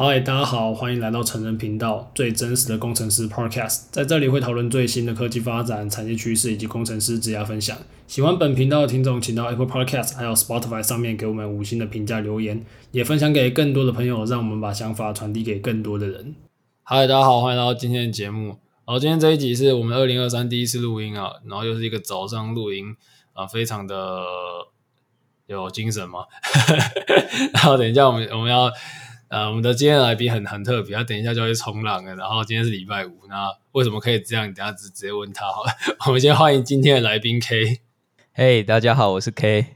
嗨，大家好，欢迎来到成人频道，最真实的工程师 Podcast，在这里会讨论最新的科技发展、产业趋势以及工程师职业分享。喜欢本频道的听众，请到 Apple Podcast 还有 Spotify 上面给我们五星的评价留言，也分享给更多的朋友，让我们把想法传递给更多的人。嗨，大家好，欢迎来到今天的节目。好今天这一集是我们二零二三第一次录音啊，然后又是一个早上录音啊，非常的有精神嘛。然后等一下我们我们要。呃，我们的今天的来宾很很特别，他等一下就会冲浪了。然后今天是礼拜五，那为什么可以这样？你等下直直接问他好了。我们先欢迎今天的来宾 K。嘿，大家好，我是 K。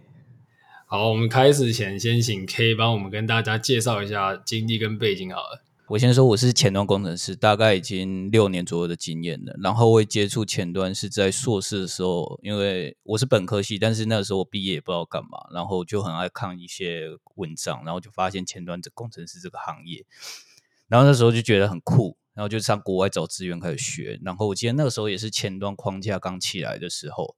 好，我们开始前先请 K 帮我们跟大家介绍一下经历跟背景好了。我先说，我是前端工程师，大概已经六年左右的经验了。然后我接触前端是在硕士的时候，因为我是本科系，但是那个时候我毕业也不知道干嘛，然后就很爱看一些文章，然后就发现前端这工程师这个行业，然后那时候就觉得很酷，然后就上国外找资源开始学。然后我记得那个时候也是前端框架刚起来的时候，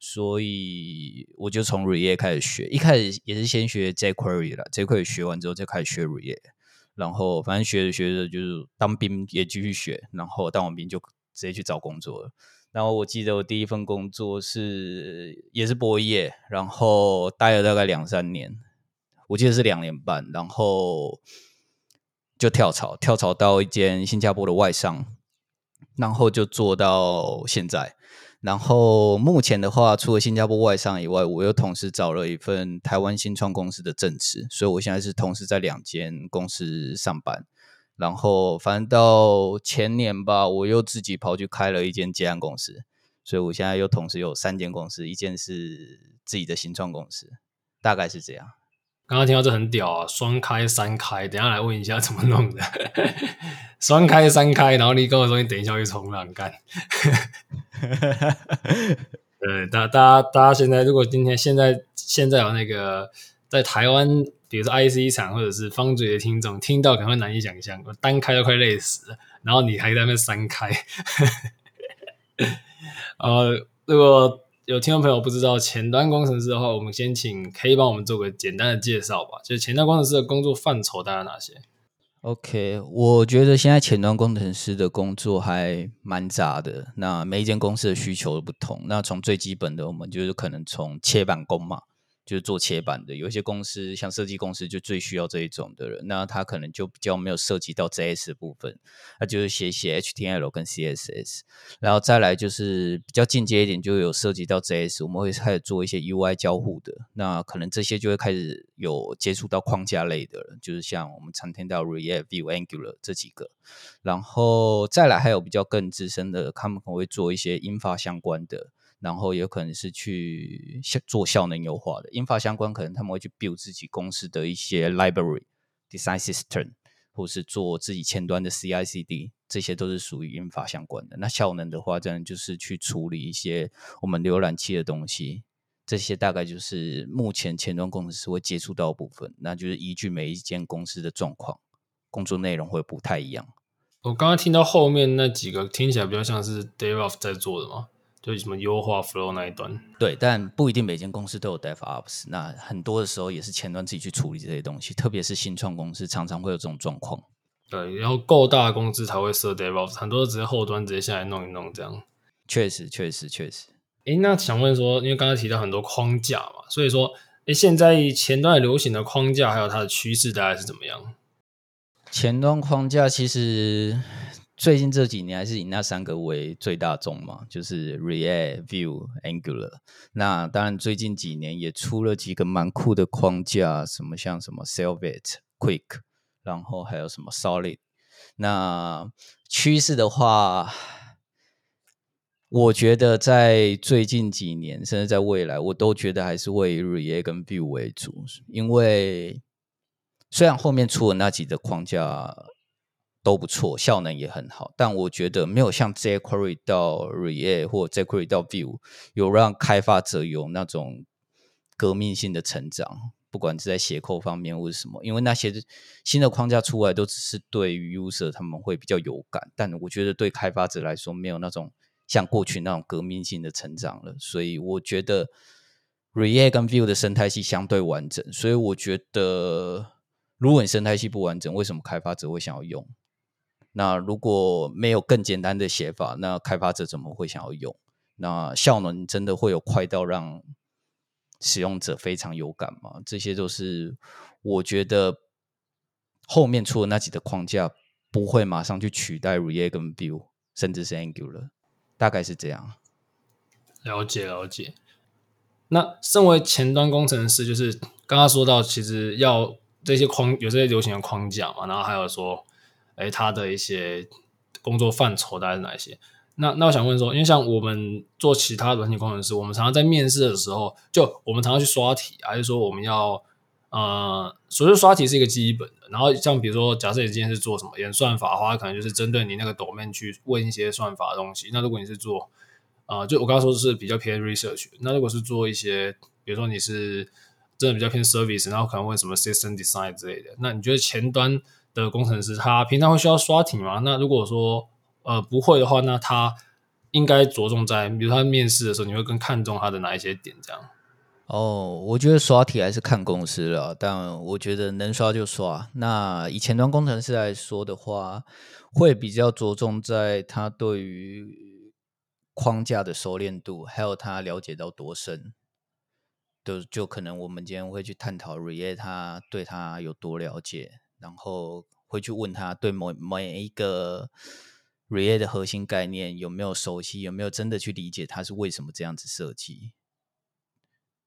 所以我就从 React 开始学，一开始也是先学 jQuery 啦，jQuery 学完之后再开始学 React。然后反正学着学着就是当兵也继续学，然后当完兵就直接去找工作了。然后我记得我第一份工作是也是博业，然后待了大概两三年，我记得是两年半，然后就跳槽，跳槽到一间新加坡的外商，然后就做到现在。然后目前的话，除了新加坡外商以外，我又同时找了一份台湾新创公司的正职，所以我现在是同时在两间公司上班。然后反正到前年吧，我又自己跑去开了一间接案公司，所以我现在又同时有三间公司，一间是自己的新创公司，大概是这样。刚刚听到这很屌啊，双开三开，等一下来问一下怎么弄的。双开三开，然后你跟我说你等一下去冲浪干。呃，大大家大家现在如果今天现在现在有那个在台湾，比如说 IC 厂或者是方嘴的听众，听到可能会难以想象，我单开都快累死了，然后你还在那边三开。呃，如果。有听众朋友不知道前端工程师的话，我们先请 K 帮我们做个简单的介绍吧。就是前端工程师的工作范畴大概哪些？OK，我觉得现在前端工程师的工作还蛮杂的。那每一间公司的需求都不同。那从最基本的，我们就是可能从切板工嘛。就是做切板的，有一些公司像设计公司就最需要这一种的人，那他可能就比较没有涉及到 JS 部分，那就是写写 HTML 跟 CSS，然后再来就是比较进阶一点，就有涉及到 JS，我们会开始做一些 UI 交互的，那可能这些就会开始有接触到框架类的了，就是像我们常听到 React、Vue、Angular 这几个，然后再来还有比较更资深的，他们可能会做一些 Infra 相关的。然后有可能是去做效能优化的英法相关可能他们会去 build 自己公司的一些 library design system，或是做自己前端的 CI/CD，这些都是属于英法相关的。那效能的话，这样就是去处理一些我们浏览器的东西，这些大概就是目前前端工程师会接触到部分。那就是依据每一间公司的状况，工作内容会不太一样。我刚刚听到后面那几个听起来比较像是 DevOps 在做的吗？就什么优化 flow 那一端，对，但不一定每间公司都有 DevOps。那很多的时候也是前端自己去处理这些东西，特别是新创公司常常会有这种状况。对，然后够大的公司才会设 DevOps，很多直接后端直接下来弄一弄这样。确实，确实，确实。诶，那想问说，因为刚才提到很多框架嘛，所以说，诶，现在前端流行的框架还有它的趋势大概是怎么样？前端框架其实。最近这几年还是以那三个为最大众嘛，就是 React、Vue、Angular。那当然，最近几年也出了几个蛮酷的框架，什么像什么 Svelte、Quick，然后还有什么 Solid。那趋势的话，我觉得在最近几年，甚至在未来，我都觉得还是会以 React 跟 Vue 为主，因为虽然后面出了那几个框架。都不错，效能也很好，但我觉得没有像 jQuery 到 React 或 jQuery 到 Vue 有让开发者有那种革命性的成长，不管是在写扣方面或者什么，因为那些新的框架出来都只是对于 user 他们会比较有感，但我觉得对开发者来说没有那种像过去那种革命性的成长了，所以我觉得 React 跟 Vue 的生态系相对完整，所以我觉得。如果你生态系不完整，为什么开发者会想要用？那如果没有更简单的写法，那开发者怎么会想要用？那效能真的会有快到让使用者非常有感吗？这些都是我觉得后面出的那几个框架不会马上去取代 React 跟 Vue，甚至是 Angular，大概是这样。了解了解。那身为前端工程师，就是刚刚说到，其实要这些框有这些流行的框架嘛，然后还有说，哎，他的一些工作范畴大概是哪一些？那那我想问说，因为像我们做其他软件工程师，我们常常在面试的时候，就我们常常去刷题，还是说我们要呃，所谓刷题是一个基本的。然后像比如说，假设你今天是做什么演算法的话，可能就是针对你那个 domain 去问一些算法的东西。那如果你是做呃，就我刚刚说的是比较偏 research，那如果是做一些，比如说你是真的比较偏 service，然后可能问什么 system design 之类的，那你觉得前端的工程师他平常会需要刷题吗？那如果说呃，不会的话，那他应该着重在，比如他面试的时候，你会更看重他的哪一些点？这样？哦，我觉得刷题还是看公司了，但我觉得能刷就刷。那以前端工程师来说的话，会比较着重在他对于框架的熟练度，还有他了解到多深。就就可能我们今天会去探讨 React 他对他有多了解，然后会去问他对某每一个。React 的核心概念有没有熟悉？有没有真的去理解它是为什么这样子设计？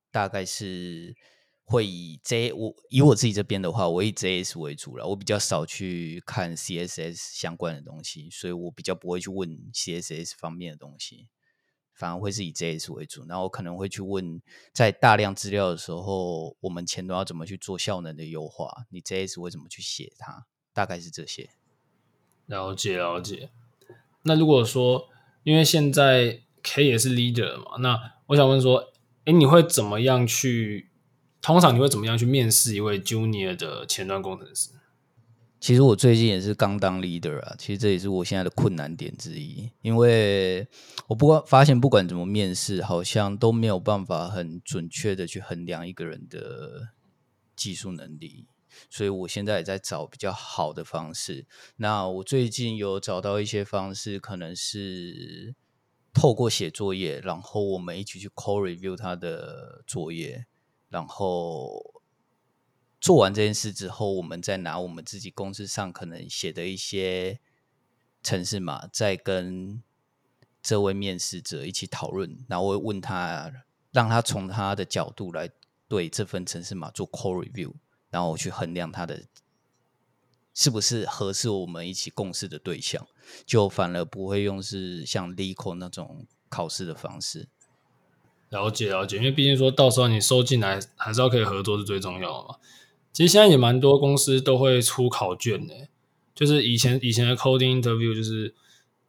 大概是会以 J 我以我自己这边的话，我以 JS 为主了。我比较少去看 CSS 相关的东西，所以我比较不会去问 CSS 方面的东西，反而会是以 JS 为主。然后我可能会去问，在大量资料的时候，我们前端要怎么去做效能的优化？你 JS 会怎么去写它？大概是这些。了解，了解。那如果说，因为现在 K 也是 leader 嘛，那我想问说，哎，你会怎么样去？通常你会怎么样去面试一位 junior 的前端工程师？其实我最近也是刚当 leader 啊，其实这也是我现在的困难点之一，因为我不过发现不管怎么面试，好像都没有办法很准确的去衡量一个人的技术能力。所以我现在也在找比较好的方式。那我最近有找到一些方式，可能是透过写作业，然后我们一起去 code review 他的作业，然后做完这件事之后，我们再拿我们自己公司上可能写的一些程式码，再跟这位面试者一起讨论，然后我会问他，让他从他的角度来对这份程式码做 core review。然后我去衡量他的是不是合适我们一起共事的对象，就反而不会用是像 LeetCode 那种考试的方式。了解了解，因为毕竟说到时候你收进来还是要可以合作是最重要的嘛。其实现在也蛮多公司都会出考卷的，就是以前以前的 coding interview 就是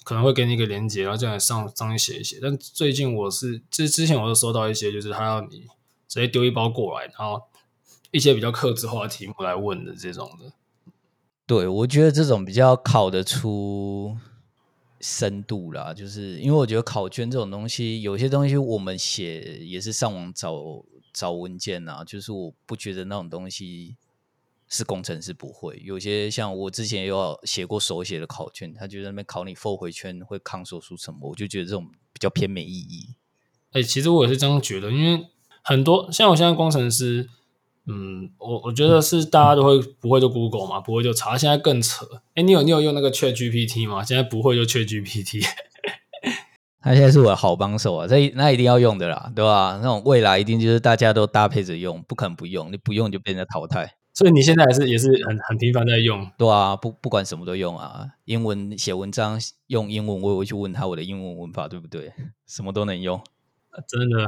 可能会给你一个连接，然后这样上上去写一写。但最近我是之之前我都收到一些，就是他要你直接丢一包过来，然后。一些比较客制化的题目来问的这种的，对，我觉得这种比较考得出深度啦，就是因为我觉得考卷这种东西，有些东西我们写也是上网找找文件啊，就是我不觉得那种东西是工程师不会。有些像我之前也有写过手写的考卷，他就在那边考你 for 回圈会 console 出什么，我就觉得这种比较偏没意义。哎、欸，其实我也是这样觉得，因为很多像我现在工程师。嗯，我我觉得是大家都会不会就 Google 嘛，不会就查。现在更扯，哎，你有你有用那个 Chat GPT 吗？现在不会就 Chat GPT，他现在是我的好帮手啊，这那一定要用的啦，对吧？那种未来一定就是大家都搭配着用，不可能不用，你不用就被人家淘汰。所以你现在还是也是很很频繁在用，对啊，不不管什么都用啊，英文写文章用英文，我也会去问他我的英文文法对不对，什么都能用，真的。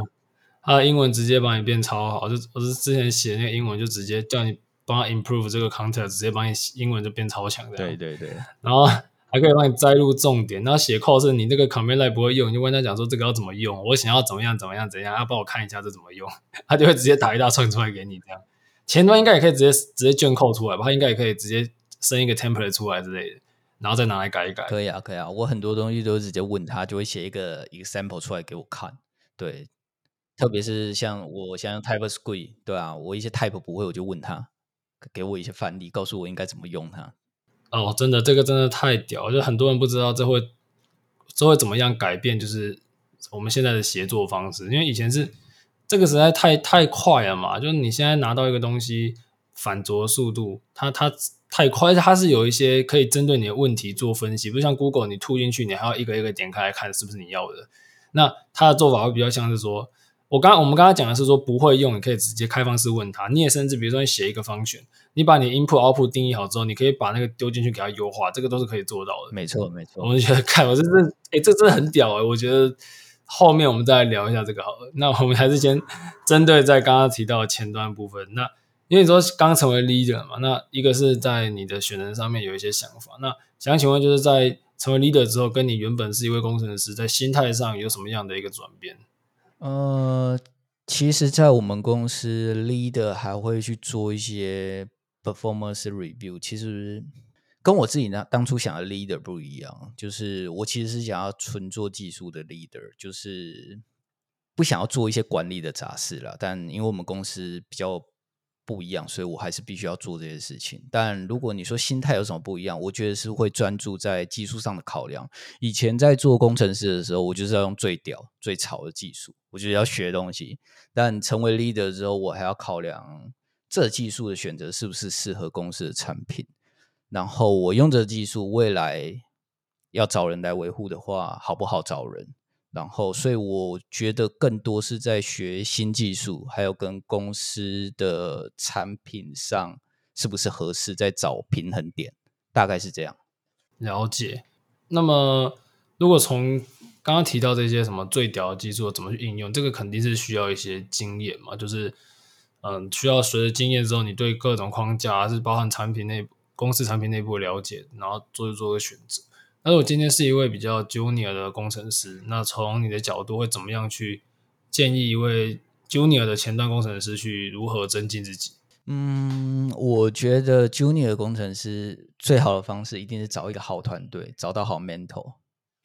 他的英文直接帮你变超好，就我是之前写那个英文，就直接叫你帮他 improve 这个 content，直接帮你英文就变超强。对对对，然后还可以帮你摘录重点。然后写 code 是你那个 command line 不会用，你就问他讲说这个要怎么用，我想要怎么样怎么样怎样，要帮我看一下这怎么用，他就会直接打一大串出来给你。这样前端应该也可以直接直接卷 code 出来吧？他应该也可以直接生一个 template 出来之类的，然后再拿来改一改。可以啊，可以啊，我很多东西都直接问他，就会写一个一个 sample 出来给我看。对。特别是像我像 TypeScript 对啊，我一些 Type 不会，我就问他，给我一些范例，告诉我应该怎么用它。哦，真的，这个真的太屌，就很多人不知道这会这会怎么样改变，就是我们现在的协作方式，因为以前是这个实在太太快了嘛，就是你现在拿到一个东西，反着速度，它它太快，它是有一些可以针对你的问题做分析，不像 Google，你吐进去，你还要一个一个点开来看是不是你要的。那它的做法会比较像是说。我刚我们刚才讲的是说不会用，你可以直接开放式问它。你也甚至比如说你写一个 function，你把你 input output 定义好之后，你可以把那个丢进去给它优化，这个都是可以做到的。没错没错，我们觉得看我这这哎这真的很屌哎，我觉得后面我们再来聊一下这个好了。那我们还是先针对在刚刚提到前端部分。那因为你说刚成为 leader 嘛，那一个是在你的选人上面有一些想法。那想请问就是在成为 leader 之后，跟你原本是一位工程师，在心态上有什么样的一个转变？呃，其实，在我们公司，leader 还会去做一些 performance review。其实跟我自己呢当初想的 leader 不一样，就是我其实是想要纯做技术的 leader，就是不想要做一些管理的杂事了。但因为我们公司比较不一样，所以我还是必须要做这些事情。但如果你说心态有什么不一样，我觉得是会专注在技术上的考量。以前在做工程师的时候，我就是要用最屌、最潮的技术，我就是要学东西。但成为 leader 之后，我还要考量这技术的选择是不是适合公司的产品。然后我用这技术，未来要找人来维护的话，好不好找人？然后，所以我觉得更多是在学新技术，还有跟公司的产品上是不是合适，在找平衡点，大概是这样。了解。那么，如果从刚刚提到这些什么最屌的技术怎么去应用，这个肯定是需要一些经验嘛，就是嗯，需要随着经验之后，你对各种框架，是包含产品内部、公司产品内部了解，然后做一做个选择。那我今天是一位比较 junior 的工程师，那从你的角度会怎么样去建议一位 junior 的前端工程师去如何增进自己？嗯，我觉得 junior 工程师最好的方式一定是找一个好团队，找到好 mentor，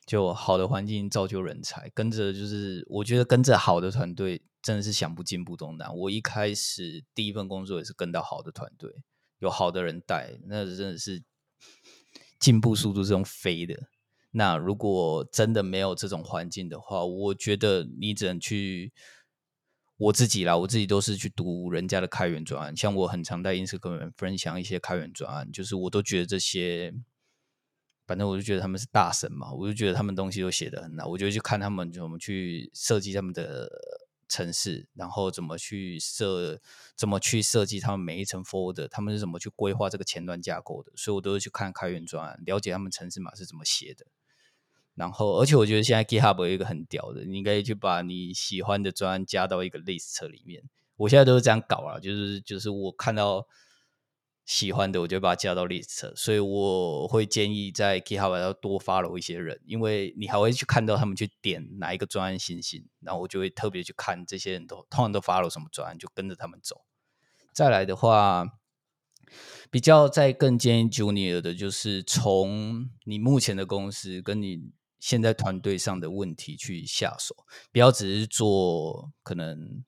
就好的环境造就人才。跟着就是，我觉得跟着好的团队真的是想不进步都难。我一开始第一份工作也是跟到好的团队，有好的人带，那真的是。进步速度是用飞的。那如果真的没有这种环境的话，我觉得你只能去我自己啦。我自己都是去读人家的开源专案，像我很常在 Instagram 分享一些开源专案，就是我都觉得这些，反正我就觉得他们是大神嘛，我就觉得他们东西都写的很好，我就去看他们怎么去设计他们的。城市，然后怎么去设，怎么去设计他们每一层 folder，他们是怎么去规划这个前端架构的，所以我都是去看开源专案，了解他们城市码是怎么写的。然后，而且我觉得现在 GitHub 有一个很屌的，你可以去把你喜欢的专案加到一个 list 里面。我现在都是这样搞啊，就是就是我看到。喜欢的我就把它加到 list，所以我会建议在 GitHub 要多 follow 一些人，因为你还会去看到他们去点哪一个专案信息，然后我就会特别去看这些人都通常都 follow 什么专案，就跟着他们走。再来的话，比较再更建议 Junior 的就是从你目前的公司跟你现在团队上的问题去下手，不要只是做可能。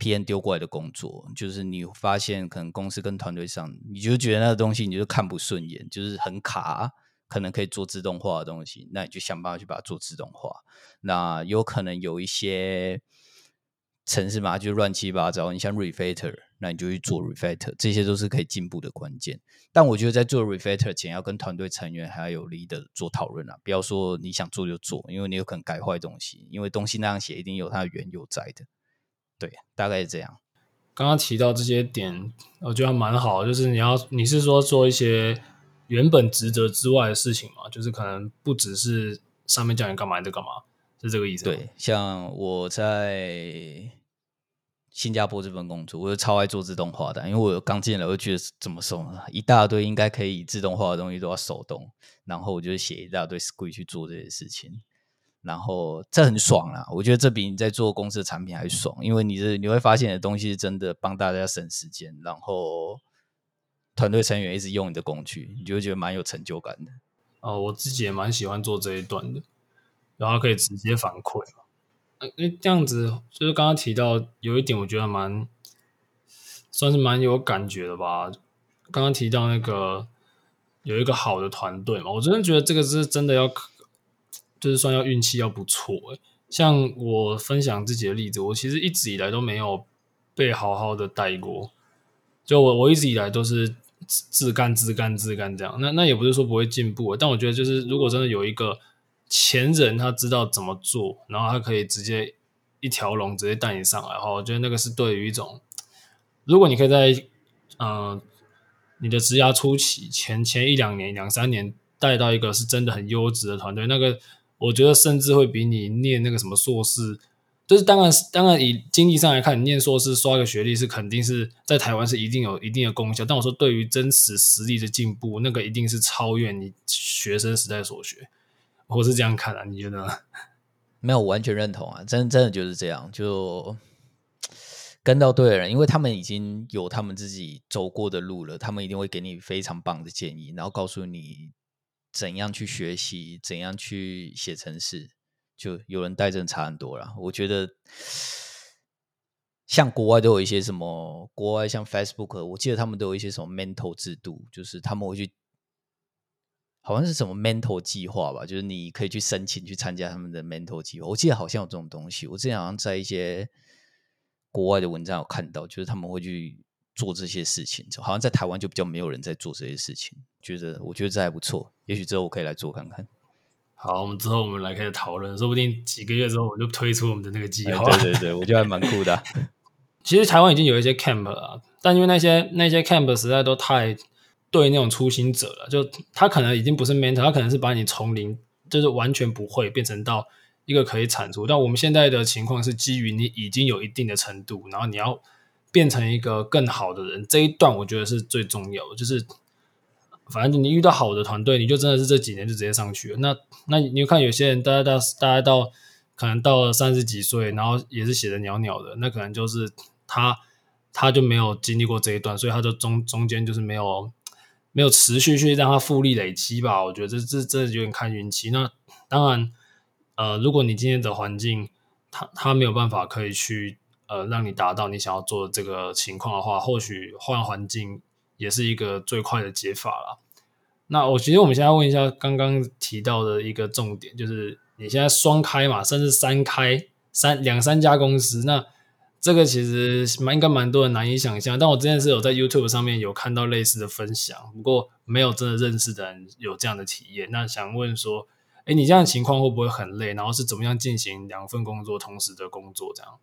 PM 丢过来的工作，就是你发现可能公司跟团队上，你就觉得那个东西你就看不顺眼，就是很卡，可能可以做自动化的东西，那你就想办法去把它做自动化。那有可能有一些程式嘛，就乱七八糟，你像 refactor，那你就去做 refactor，这些都是可以进步的关键。但我觉得在做 refactor 前，要跟团队成员还要有 lead 做讨论啊，不要说你想做就做，因为你有可能改坏东西，因为东西那样写一定有它的缘由在的。对，大概是这样。刚刚提到这些点，我觉得还蛮好。就是你要，你是说做一些原本职责之外的事情嘛？就是可能不只是上面叫你干嘛你就干嘛，是这个意思？对，像我在新加坡这份工作，我就超爱做自动化的，因为我刚进来，我就觉得怎么说呢？一大堆应该可以自动化的东西都要手动，然后我就写一大堆 script 去做这些事情。然后这很爽啦，我觉得这比你在做公司的产品还爽，因为你是你会发现的东西是真的帮大家省时间，然后团队成员一直用你的工具，你就会觉得蛮有成就感的。哦，我自己也蛮喜欢做这一段的，然后可以直接反馈。因为这样子就是刚刚提到有一点，我觉得蛮算是蛮有感觉的吧。刚刚提到那个有一个好的团队嘛，我真的觉得这个是真的要，就是算要运气要不错诶。像我分享自己的例子，我其实一直以来都没有被好好的带过，就我我一直以来都是自干自干自干这样。那那也不是说不会进步，但我觉得就是如果真的有一个前人他知道怎么做，然后他可以直接一条龙直接带你上来的话，我觉得那个是对于一种，如果你可以在嗯、你的职涯初期前前一两年两三年带到一个是真的很优质的团队，那个。我觉得甚至会比你念那个什么硕士，就是当然，当然以经济上来看，你念硕士刷个学历是肯定是在台湾是一定有一定的功效。但我说对于真实实力的进步，那个一定是超越你学生时代所学。我是这样看的啊，你觉得？没有，完全认同啊，真真的就是这样，就跟到对的人，因为他们已经有他们自己走过的路了，他们一定会给你非常棒的建议，然后告诉你。怎样去学习？怎样去写程式？就有人带，真的差很多了。我觉得，像国外都有一些什么，国外像 Facebook，我记得他们都有一些什么 mental 制度，就是他们会去，好像是什么 mental 计划吧，就是你可以去申请去参加他们的 mental 计划。我记得好像有这种东西，我之前好像在一些国外的文章有看到，就是他们会去做这些事情，好像在台湾就比较没有人在做这些事情。觉得我觉得这还不错，也许之后我可以来做看看。好，我们之后我们来开始讨论，说不定几个月之后我们就推出我们的那个计划。哎、对对对，我觉得还蛮酷的、啊。其实台湾已经有一些 camp 了，但因为那些那些 camp 实在都太对那种初心者了，就他可能已经不是 mentor，他可能是把你从零就是完全不会变成到一个可以产出。但我们现在的情况是基于你已经有一定的程度，然后你要变成一个更好的人，这一段我觉得是最重要的，就是。反正你遇到好的团队，你就真的是这几年就直接上去了。那那你看有些人，大家到大家到可能到了三十几岁，然后也是写的袅袅的，那可能就是他他就没有经历过这一段，所以他就中中间就是没有没有持续去让他复利累积吧。我觉得这这这有点看运气。那当然，呃，如果你今天的环境他他没有办法可以去呃让你达到你想要做的这个情况的话，或许换环境。也是一个最快的解法了。那我其实我们现在问一下刚刚提到的一个重点，就是你现在双开嘛，甚至三开三两三家公司，那这个其实蛮应该蛮多人难以想象。但我之前是有在 YouTube 上面有看到类似的分享，不过没有真的认识的人有这样的体验。那想问说，哎，你这样的情况会不会很累？然后是怎么样进行两份工作同时的工作？这样？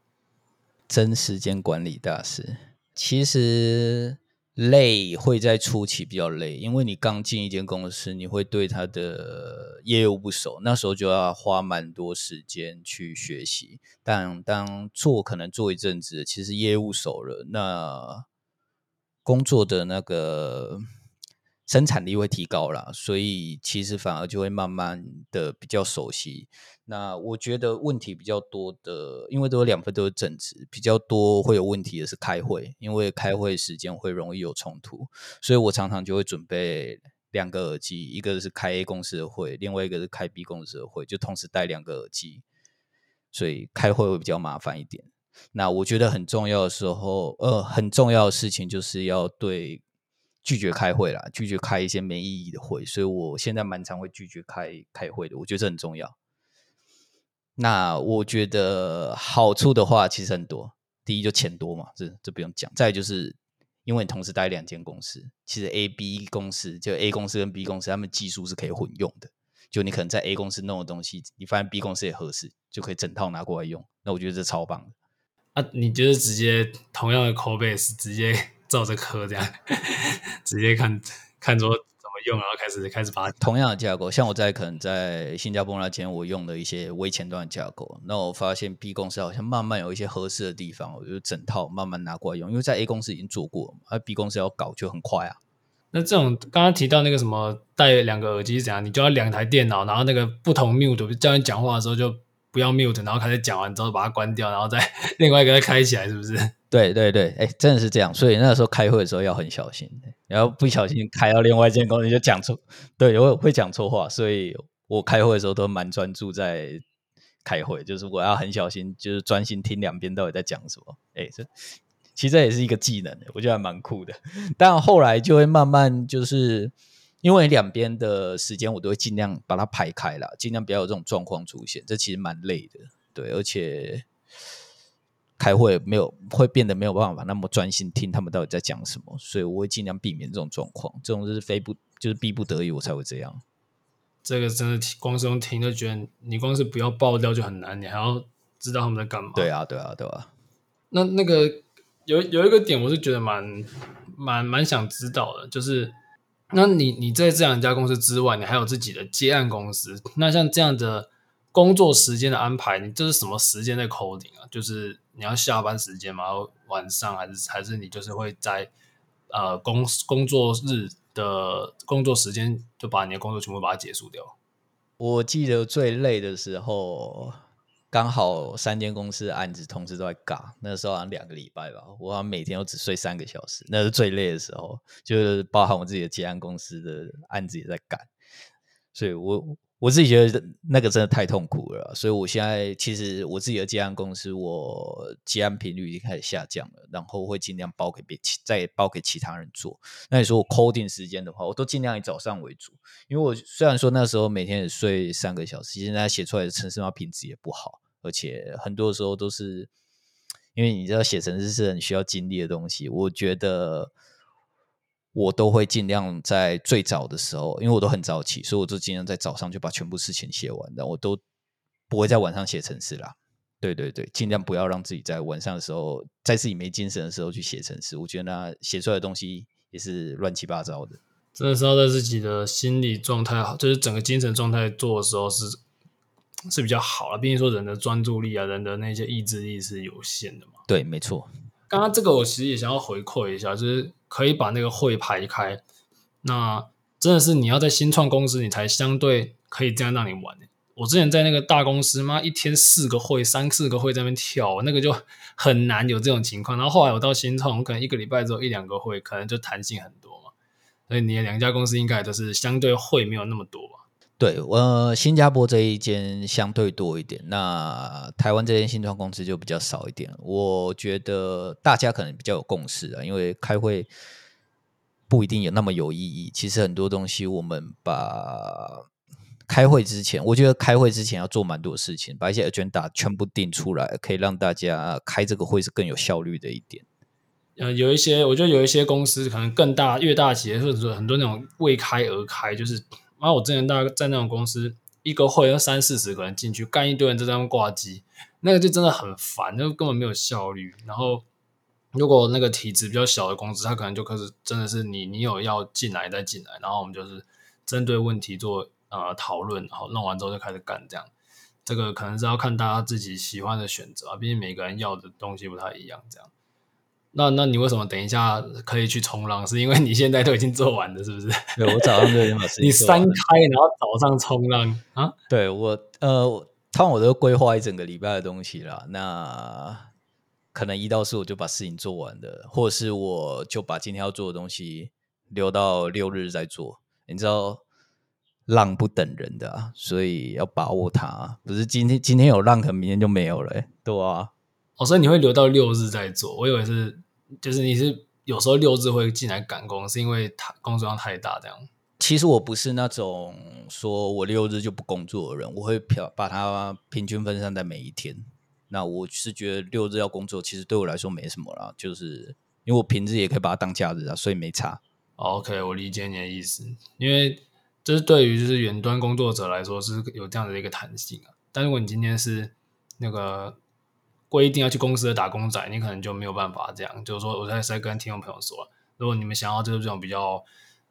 真时间管理大师，其实。累会在初期比较累，因为你刚进一间公司，你会对他的业务不熟，那时候就要花蛮多时间去学习。但当做可能做一阵子，其实业务熟了，那工作的那个。生产力会提高啦，所以其实反而就会慢慢的比较熟悉。那我觉得问题比较多的，因为都有两份都是正职，比较多会有问题的是开会，因为开会时间会容易有冲突，所以我常常就会准备两个耳机，一个是开 A 公司的会，另外一个是开 B 公司的会，就同时带两个耳机，所以开会会比较麻烦一点。那我觉得很重要的时候，呃，很重要的事情就是要对。拒绝开会啦，拒绝开一些没意义的会，所以我现在蛮常会拒绝开开会的。我觉得这很重要。那我觉得好处的话其实很多，第一就钱多嘛，这这不用讲。再就是因为你同时待两间公司，其实 A、B 公司就 A 公司跟 B 公司，他们技术是可以混用的。就你可能在 A 公司弄的东西，你发现 B 公司也合适，就可以整套拿过来用。那我觉得这超棒的。啊，你就是直接同样的 code base 直接。照着课这样，直接看看说怎么用，然后开始开始把它同样的架构，像我在可能在新加坡那间，我用的一些微前端的架构，那我发现 B 公司好像慢慢有一些合适的地方，我就整套慢慢拿过来用，因为在 A 公司已经做过而 B 公司要搞就很快啊。那这种刚刚提到那个什么带两个耳机是怎样？你就要两台电脑，然后那个不同 mute 叫你讲话的时候就不要 mute，然后开始讲完之后把它关掉，然后再 另外一个再开起来，是不是？对对对，哎，真的是这样，所以那个时候开会的时候要很小心，然后不小心开到另外一间公司就讲错，对，我会讲错话，所以我开会的时候都蛮专注在开会，就是我要很小心，就是专心听两边到底在讲什么。哎，这其实也是一个技能，我觉得还蛮酷的。但后来就会慢慢就是，因为两边的时间我都会尽量把它排开了，尽量不要有这种状况出现。这其实蛮累的，对，而且开会没有会变得没有办法那么专心听他们到底在讲什么，所以我会尽量避免这种状况。这种是非不就是逼不得已我才会这样。这个真的光是用听就觉得你光是不要爆掉就很难，你还要知道他们在干嘛。对啊，对啊，对啊。那那个有有一个点，我是觉得蛮蛮蛮想知道的，就是那你你在这两家公司之外，你还有自己的接案公司，那像这样的工作时间的安排，你这是什么时间在 coding 啊？就是你要下班时间吗？晚上还是还是你就是会在呃工工作日？的工作时间就把你的工作全部把它结束掉。我记得最累的时候，刚好三间公司的案子同时都在赶，那时候好像两个礼拜吧，我好像每天都只睡三个小时，那是最累的时候，就是包含我自己的接案公司的案子也在赶，所以我。我自己觉得那个真的太痛苦了，所以我现在其实我自己的接案公司，我接案频率已经开始下降了，然后会尽量包给别其再包给其他人做。那你说我 coding 时间的话，我都尽量以早上为主，因为我虽然说那时候每天也睡三个小时，现在写出来的程式嘛品质也不好，而且很多时候都是因为你知道写程式是很需要精力的东西，我觉得。我都会尽量在最早的时候，因为我都很早起，所以我就尽量在早上就把全部事情写完，的我都不会在晚上写程式啦。对对对，尽量不要让自己在晚上的时候，在自己没精神的时候去写程式。我觉得那写出来的东西也是乱七八糟的。真的是要在自己的心理状态好，就是整个精神状态做的时候是是比较好了。毕竟说人的专注力啊，人的那些意志力是有限的嘛。对，没错。刚刚这个我其实也想要回馈一下，就是可以把那个会排开。那真的是你要在新创公司，你才相对可以这样让你玩。我之前在那个大公司嘛，一天四个会，三四个会在那边跳，那个就很难有这种情况。然后后来我到新创，我可能一个礼拜之后一两个会，可能就弹性很多嘛。所以你的两家公司应该都是相对会没有那么多吧？对，我新加坡这一间相对多一点，那台湾这间新创公司就比较少一点。我觉得大家可能比较有共识啊，因为开会不一定有那么有意义。其实很多东西，我们把开会之前，我觉得开会之前要做蛮多事情，把一些 agenda 全部定出来，可以让大家开这个会是更有效率的一点。呃，有一些，我觉得有一些公司可能更大，越大企业或者说很多那种未开而开，就是。然后我之前大概在那种公司，一个会要三四十个人进去干一堆人，就在那挂机，那个就真的很烦，就根本没有效率。然后如果那个体制比较小的公司，他可能就开始真的是你你有要进来再进来，然后我们就是针对问题做呃讨论，然后弄完之后就开始干这样。这个可能是要看大家自己喜欢的选择啊，毕竟每个人要的东西不太一样，这样。那那你为什么等一下可以去冲浪？是因为你现在都已经做完了，是不是？对，我早上就已经把事情你三开，然后早上冲浪啊？对我呃，通常我都规划一整个礼拜的东西啦。那可能一到四我就把事情做完的，或者是我就把今天要做的东西留到六日再做。你知道浪不等人的啊，所以要把握它。不是今天今天有浪，可能明天就没有了欸。对啊，哦，所以你会留到六日再做？我以为是。就是你是有时候六日会进来赶工，是因为他工作量太大这样。其实我不是那种说我六日就不工作的人，我会把把它平均分散在每一天。那我是觉得六日要工作，其实对我来说没什么啦，就是因为我平日也可以把它当假日啊，所以没差。OK，我理解你的意思，因为这是对于就是远端工作者来说是有这样的一个弹性啊。但如果你今天是那个。规定要去公司的打工仔，你可能就没有办法这样。就是说，我在在跟听众朋友说，如果你们想要就是这种比较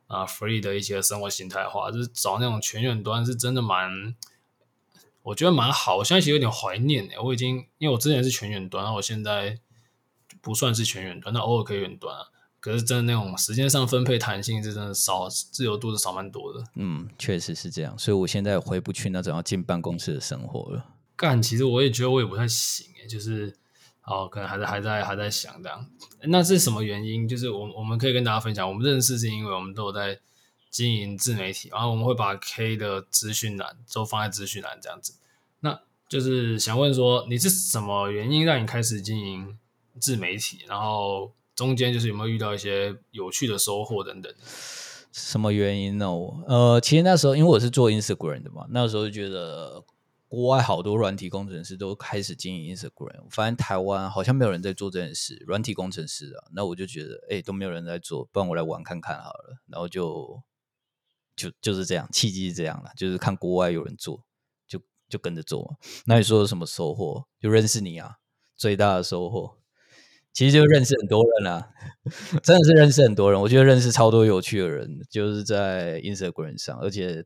啊、free 的一些生活形态的话，就是找那种全远端是真的蛮，我觉得蛮好。我现在其实有点怀念诶，我已经因为我之前是全远端，然后我现在不算是全远端，那偶尔可以远端啊。可是真的那种时间上分配弹性是真的少，自由度是少蛮多的。嗯，确实是这样。所以我现在回不去那种要进办公室的生活了。干，其实我也觉得我也不太行诶，就是哦，可能还在还在还在想这样。那是什么原因？就是我我们可以跟大家分享，我们认识是因为我们都有在经营自媒体，然后我们会把 K 的资讯栏都放在资讯栏这样子。那就是想问说，你是什么原因让你开始经营自媒体，然后中间就是有没有遇到一些有趣的收获等等？什么原因呢？我呃，其实那时候因为我是做 Instagram 的嘛，那时候就觉得国外好多软体工程师都开始经营 Instagram，我发现台湾好像没有人在做这件事，软体工程师啊，那我就觉得哎都没有人在做，不然我来玩看看好了，然后就就就是这样，契机是这样了，就是看国外有人做。就就跟着做，那你说有什么收获？就认识你啊，最大的收获，其实就认识很多人啊，真的是认识很多人。我觉得认识超多有趣的人，就是在 Instagram 上，而且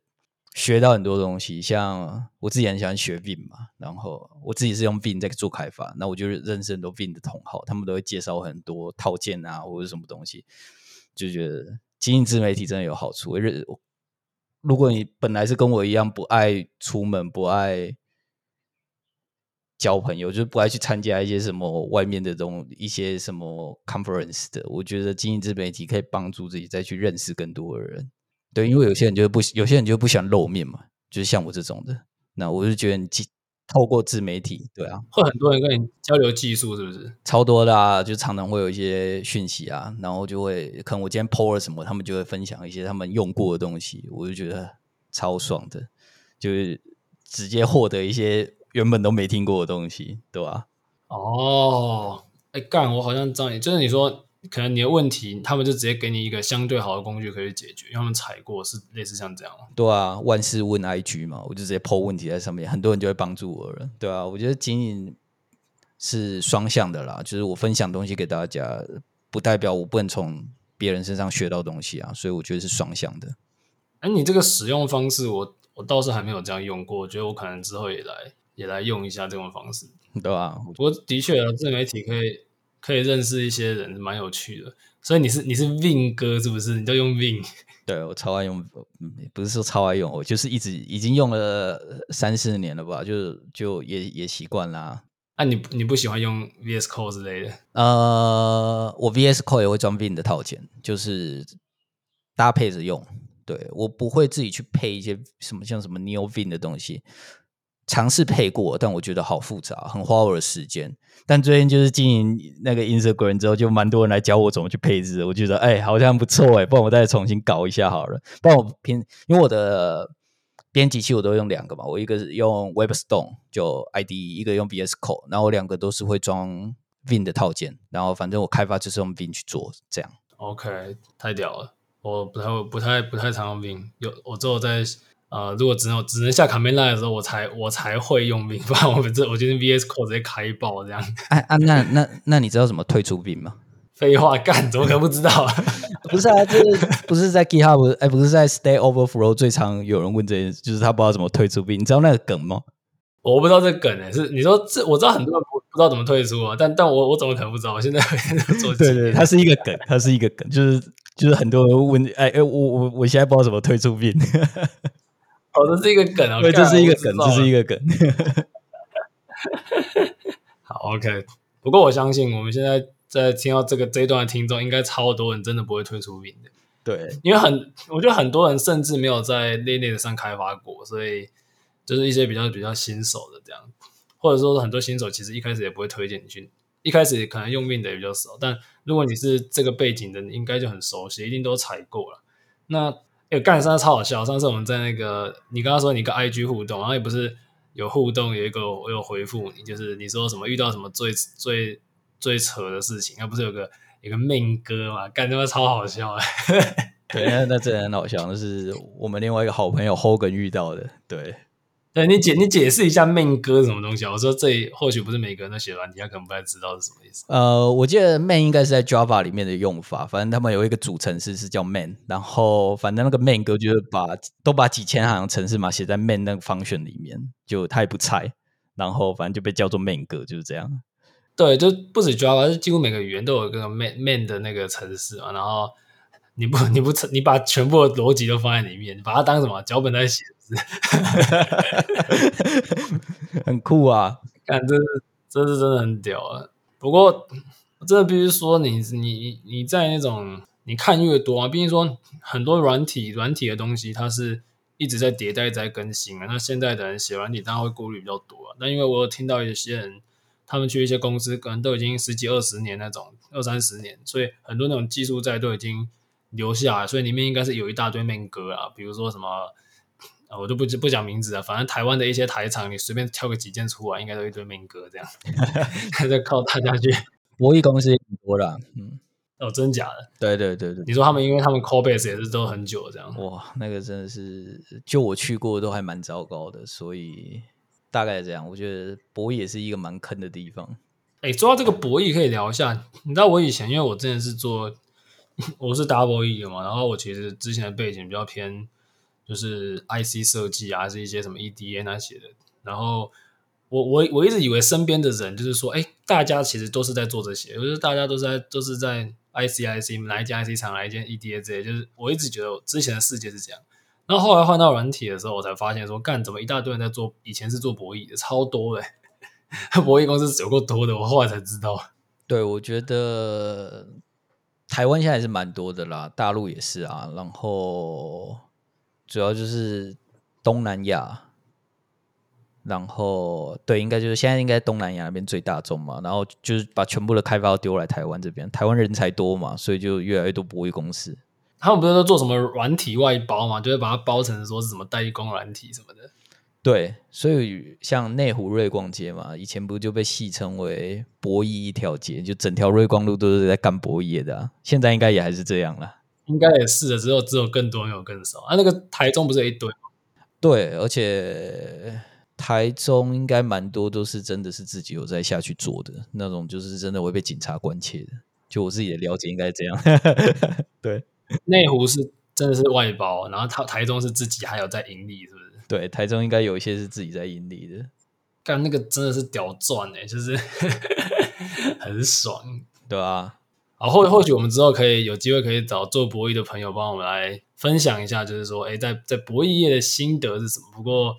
学到很多东西。像我自己很喜欢学病嘛，然后我自己是用病在做开发，那我就认识很多病的同好，他们都会介绍很多套件啊，或者什么东西，就觉得经营自媒体真的有好处。认如果你本来是跟我一样不爱出门、不爱交朋友，就是不爱去参加一些什么外面的这种一些什么 conference 的，我觉得经营自媒体可以帮助自己再去认识更多的人。对，因为有些人就是不，有些人就不想露面嘛，就是像我这种的。那我就觉得你。透过自媒体，对啊，会很多人跟你交流技术，是不是？超多的啊，就常常会有一些讯息啊，然后就会可能我今天 po 了什么，他们就会分享一些他们用过的东西，我就觉得超爽的，就是直接获得一些原本都没听过的东西，对吧？哦，哎干，我好像知道你，就是你说。可能你的问题，他们就直接给你一个相对好的工具可以解决，因为他们踩过是类似像这样。对啊，万事问 IG 嘛，我就直接 po 问题在上面，很多人就会帮助我了。对啊，我觉得经营是双向的啦，就是我分享东西给大家，不代表我不能从别人身上学到东西啊，所以我觉得是双向的。哎，你这个使用方式我，我我倒是还没有这样用过，我觉得我可能之后也来也来用一下这种方式。对啊，不过的确啊，自媒体可以。可以认识一些人，蛮有趣的。所以你是你是 Vin 哥是不是？你都用 Vin？对，我超爱用，不是说超爱用，我就是一直已经用了三四年了吧，就就也也习惯啦。啊你，你你不喜欢用 VS Code 之类的？呃，我 VS Code 也会装 Vin 的套件，就是搭配着用。对，我不会自己去配一些什么像什么 Neo Vin 的东西。尝试配过，但我觉得好复杂，很花我的时间。但最近就是经营那个 Instagram 之后，就蛮多人来教我怎么去配置。我觉得哎、好像不错哎，不然我再重新搞一下好了。不然我偏，因为我的编辑器我都用两个嘛，我一个是用 WebStorm 就 IDE，一个用 VS Code，然后我两个都是会装 Vim 的套件。然后反正我开发就是用 Vim 去做这样。OK，太屌了！我不太不太不太常用 Vim，有我之后在。呃，如果只能只能下 command line 的时候，我才我才会用 Vim，不然我这我觉得 VS Code 直接开爆这样。哎啊，那那那你知道怎么退出 Vim 吗？废话干，怎么可能不知道？不是啊，这不是在 GitHub，哎，不是在 Stack Overflow 最常有人问这件事，就是他不知道怎么退出 Vim。你知道那个梗吗？我不知道这个梗诶，是你说这我知道很多人不不知道怎么退出啊，但但我我怎么可能不知道？我现在 做对对，它是一个梗，它是一个梗，就是就是很多人问，哎哎，我我我现在不知道怎么退出 Vim。哦，这是一个梗哦！对，这是一个梗，这是一个梗。好，OK。不过我相信，我们现在在听到这个这一段的听众，应该超多人真的不会退出 Vim 的。对，因为很，我觉得很多人甚至没有在 Linux 上开发过，所以就是一些比较比较新手的这样，或者说很多新手其实一开始也不会推荐你去，一开始可能用 Vim 的也比较少，但如果你是这个背景的，你应该就很熟悉，一定都踩过了。那哎，干上超好笑！上次我们在那个，你刚刚说你跟 IG 互动，然后也不是有互动，有一个我有回复你，就是你说什么遇到什么最最最扯的事情，那不是有个有个命哥嘛？干，他妈超好笑哎！对，那那真的很好笑，那是我们另外一个好朋友 Hogan 遇到的，对。对，你解你解释一下 main 哥是什么东西啊？我说这或许不是每个人都写软体，他可能不太知道是什么意思。呃，我记得 main 应该是在 Java 里面的用法，反正他们有一个主程式是叫 main，然后反正那个 main 歌就是把都把几千行程式码写在 main 那个 function 里面，就他也不拆，然后反正就被叫做 main 哥，就是这样。对，就不止 Java，是几乎每个语言都有一个 main main 的那个程式嘛，然后你不 你不你把全部的逻辑都放在里面，你把它当什么脚本在写。很酷啊！看，这是这是真的很屌啊！不过，我真的必须说你，你你你在那种你看越多啊，毕竟说很多软体软体的东西，它是一直在迭代在更新啊。那现在的人写软体，当然会顾虑比较多啊。那因为我有听到一些人，他们去一些公司，可能都已经十几二十年那种，二三十年，所以很多那种技术在都已经留下来，所以里面应该是有一大堆面哥啊，比如说什么，啊，我就不不讲名字了，反正台湾的一些台厂，你随便挑个几件出来，应该都一堆面哥这样，还在靠大家去。博弈公司也挺多的，嗯，哦，真假的？对对对对，你说他们，因为他们 call base 也是都很久这样。哇，那个真的是，就我去过都还蛮糟糕的，所以大概这样。我觉得博弈也是一个蛮坑的地方。哎，说到这个博弈，可以聊一下。你知道我以前，因为我之前是做，我是打博弈的嘛，然后我其实之前的背景比较偏，就是 IC 设计啊，是一些什么 EDA 那些的，然后。我我我一直以为身边的人就是说，哎，大家其实都是在做这些，就是大家都是在都是在 IC IC 哪一间 IC 厂，哪一间 EDA 这些，就是我一直觉得之前的世界是这样。然后后来换到软体的时候，我才发现说，干怎么一大堆人在做，以前是做博弈的，超多的，博弈公司有够多的，我后来才知道。对，我觉得台湾现在还是蛮多的啦，大陆也是啊，然后主要就是东南亚。然后，对，应该就是现在应该东南亚那边最大众嘛。然后就是把全部的开发都丢来台湾这边，台湾人才多嘛，所以就越来越多博弈公司。他们不是都做什么软体外包嘛，就会把它包成说是什么代工软体什么的。对，所以像内湖瑞光街嘛，以前不就被戏称为博弈一条街，就整条瑞光路都是在干博弈的啊。现在应该也还是这样了。应该也是的，只有只有更多，没有更少啊。那个台中不是有一堆吗？对，而且。台中应该蛮多都是真的是自己有在下去做的那种，就是真的会被警察关切的。就我自己的了解，应该是这样。对，内湖是真的是外包，然后他台中是自己还有在盈利，是不是？对，台中应该有一些是自己在盈利的。干那个真的是屌赚哎，就是 很爽，对啊。好，或或许我们之后可以有机会可以找做博弈的朋友帮我们来分享一下，就是说，哎，在在博弈业的心得是什么？不过。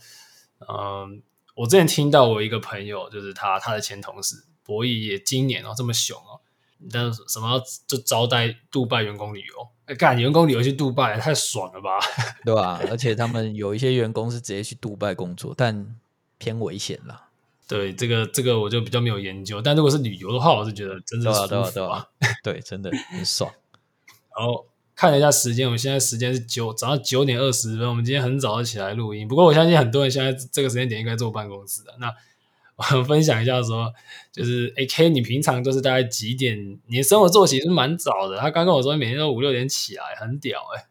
嗯，我之前听到我一个朋友，就是他他的前同事，博弈也今年哦这么熊哦，但是什么就招待杜拜员工旅游，哎干员工旅游去杜拜太爽了吧，对吧？而且他们有一些员工是直接去杜拜工作，但偏危险啦。对，这个这个我就比较没有研究，但如果是旅游的话，我是觉得真的是对啊对啊 对，真的很爽。然后。看了一下时间，我们现在时间是九早上九点二十分。我们今天很早就起来录音，不过我相信很多人现在这个时间点应该坐办公室的。那我 分享一下说，就是 AK，你平常都是大概几点？你的生活作息是蛮早的。他刚跟我说，每天都五六点起来，很屌诶、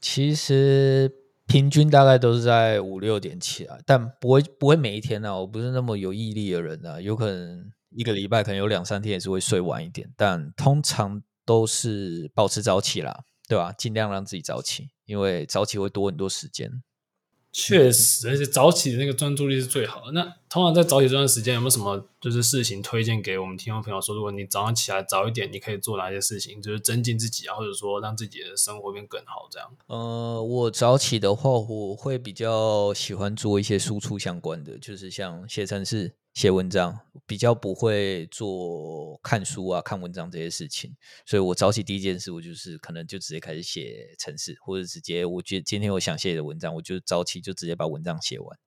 其实平均大概都是在五六点起来，但不会不会每一天啊。我不是那么有毅力的人啊，有可能一个礼拜可能有两三天也是会睡晚一点，但通常都是保持早起啦。对吧？尽量让自己早起，因为早起会多很多时间。确实，而且早起的那个专注力是最好的。那通常在早起这段时间，有没有什么就是事情推荐给我们听众朋友说？如果你早上起来早一点，你可以做哪些事情？就是增进自己啊，或者说让自己的生活变更好这样。呃，我早起的话，我会比较喜欢做一些输出相关的，就是像写程式。写文章比较不会做看书啊、看文章这些事情，所以我早起第一件事，我就是可能就直接开始写程式，或者直接我觉今天我想写的文章，我就早起就直接把文章写完。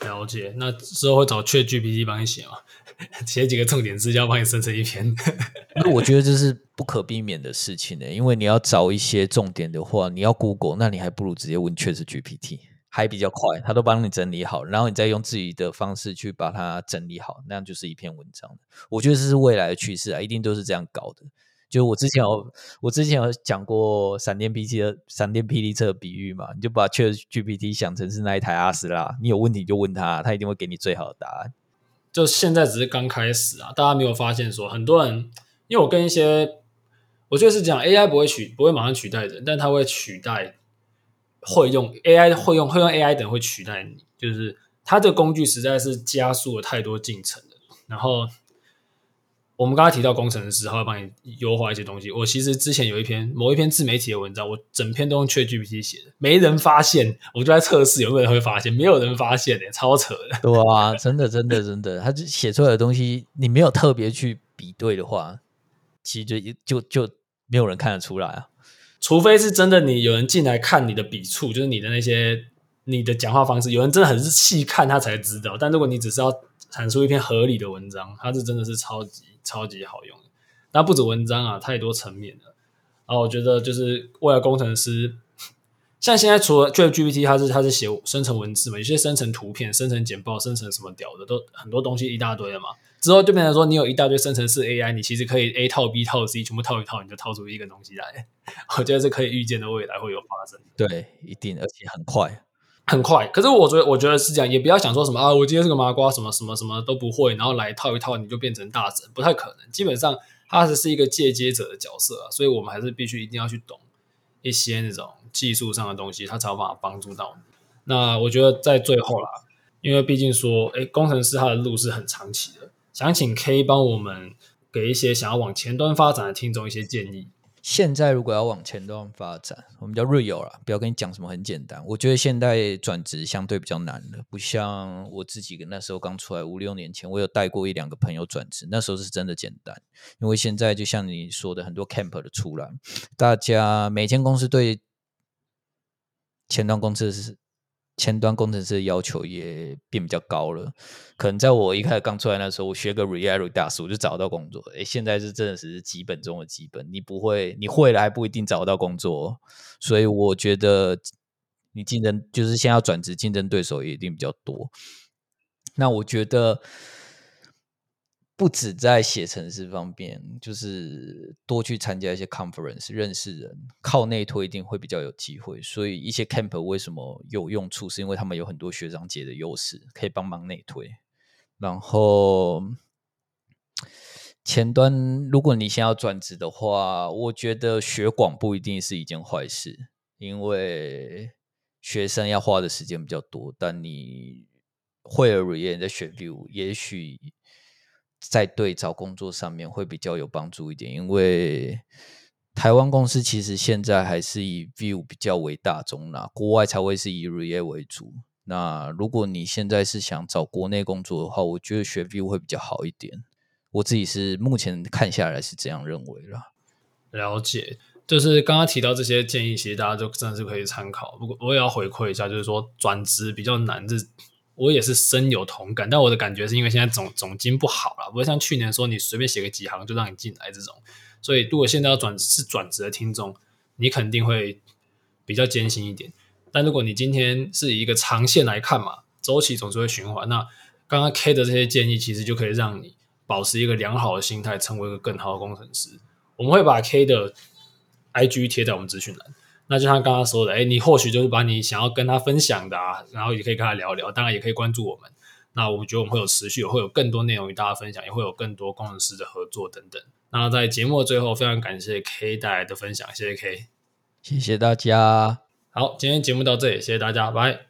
了解，那之后会找 ChatGPT 帮你写吗？写几个重点字就要帮你生成一篇？那我觉得这是不可避免的事情呢，因为你要找一些重点的话，你要 Google，那你还不如直接问 ChatGPT。还比较快，他都帮你整理好，然后你再用自己的方式去把它整理好，那样就是一篇文章。我觉得这是未来的趋势啊，一定都是这样搞的。就我之前有，我之前有讲过闪电霹雳的闪电霹雳车比喻嘛，你就把 ChatGPT 想成是那一台阿斯拉，你有问题就问他，他一定会给你最好的答案。就现在只是刚开始啊，大家没有发现说很多人，因为我跟一些，我觉得是讲 AI 不会取，不会马上取代人，但它会取代。会用 AI 会用会用 AI 等会取代你，就是它这个工具实在是加速了太多进程了。然后我们刚才提到工程师，他会帮你优化一些东西。我其实之前有一篇某一篇自媒体的文章，我整篇都用 ChatGPT 写的，没人发现，我就在测试有没有人会发现，没有人发现的，超扯的。对啊，真的真的真的，他就写出来的东西，你没有特别去比对的话，其实就就就没有人看得出来啊。除非是真的，你有人进来看你的笔触，就是你的那些你的讲话方式，有人真的很细看他才知道。但如果你只是要产出一篇合理的文章，它是真的是超级超级好用的。那不止文章啊，太多层面了。然后我觉得就是未来工程师，像现在除了 GPT，它是它是写生成文字嘛，有些生成图片、生成简报、生成什么屌的，都很多东西一大堆了嘛。之后就变成说，你有一大堆生成式 AI，你其实可以 A 套 B 套 C 全部套一套，你就套出一个东西来。我觉得是可以预见的未来会有发生。对，一定，而且很快，很快。可是我觉得，我觉得是这样，也不要想说什么啊，我今天是个麻瓜，什么什么什么都不会，然后来套一套你就变成大神，不太可能。基本上，它只是一个借接者的角色啊，所以我们还是必须一定要去懂一些那种技术上的东西，它才有办法帮助到你。那我觉得在最后啦，因为毕竟说，哎，工程师他的路是很长期的。想请 K 帮我们给一些想要往前端发展的听众一些建议。现在如果要往前端发展，我们叫 real 啦，不要跟你讲什么很简单。我觉得现在转职相对比较难了，不像我自己那时候刚出来五六年前，我有带过一两个朋友转职，那时候是真的简单。因为现在就像你说的，很多 camp 的出来，大家每间公司对前端公司是。前端工程师的要求也变比较高了，可能在我一开始刚出来那时候，我学个 React Redux 我就找到工作。诶，现在是真的是基本中的基本，你不会，你会了还不一定找到工作。所以我觉得你竞争就是现在要转职，竞争对手也一定比较多。那我觉得。不止在写程式方面，就是多去参加一些 conference，认识人，靠内推一定会比较有机会。所以一些 camp 为什么有用处，是因为他们有很多学长姐的优势，可以帮忙内推。然后前端，如果你想要转职的话，我觉得学广不一定是一件坏事，因为学生要花的时间比较多，但你会 r e a 在学 Vue，也许。在对找工作上面会比较有帮助一点，因为台湾公司其实现在还是以 view 比较为大宗啦，国外才会是以 React 为主。那如果你现在是想找国内工作的话，我觉得学 view 会比较好一点。我自己是目前看下来是这样认为啦。了解，就是刚刚提到这些建议，其实大家就真的是可以参考。不过我也要回馈一下，就是说转职比较难，这。我也是深有同感，但我的感觉是因为现在总总经不好了，不会像去年说你随便写个几行就让你进来这种。所以如果现在要转是转职的听众，你肯定会比较艰辛一点。但如果你今天是以一个长线来看嘛，周期总是会循环。那刚刚 K 的这些建议，其实就可以让你保持一个良好的心态，成为一个更好的工程师。我们会把 K 的 IG 贴在我们资讯栏。那就像刚刚说的，哎，你或许就是把你想要跟他分享的啊，然后也可以跟他聊聊，当然也可以关注我们。那我觉得我们会有持续，会有更多内容与大家分享，也会有更多工程师的合作等等。那在节目的最后，非常感谢 K 带来的分享，谢谢 K，谢谢大家。好，今天节目到这里，谢谢大家，拜。